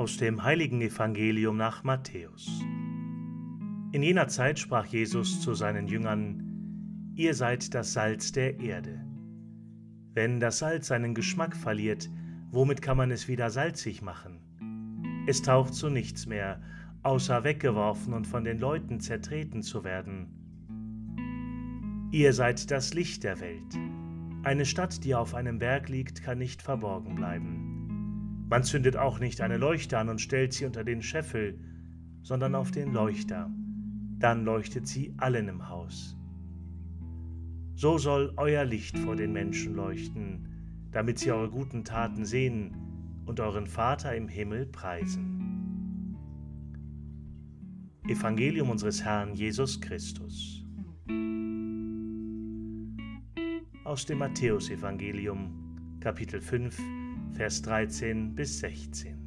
Aus dem heiligen Evangelium nach Matthäus. In jener Zeit sprach Jesus zu seinen Jüngern, Ihr seid das Salz der Erde. Wenn das Salz seinen Geschmack verliert, womit kann man es wieder salzig machen? Es taucht zu nichts mehr, außer weggeworfen und von den Leuten zertreten zu werden. Ihr seid das Licht der Welt. Eine Stadt, die auf einem Berg liegt, kann nicht verborgen bleiben. Man zündet auch nicht eine Leuchte an und stellt sie unter den Scheffel, sondern auf den Leuchter. Dann leuchtet sie allen im Haus. So soll euer Licht vor den Menschen leuchten, damit sie eure guten Taten sehen und euren Vater im Himmel preisen. Evangelium unseres Herrn Jesus Christus. Aus dem Matthäusevangelium, Kapitel 5, Vers 13 bis 16.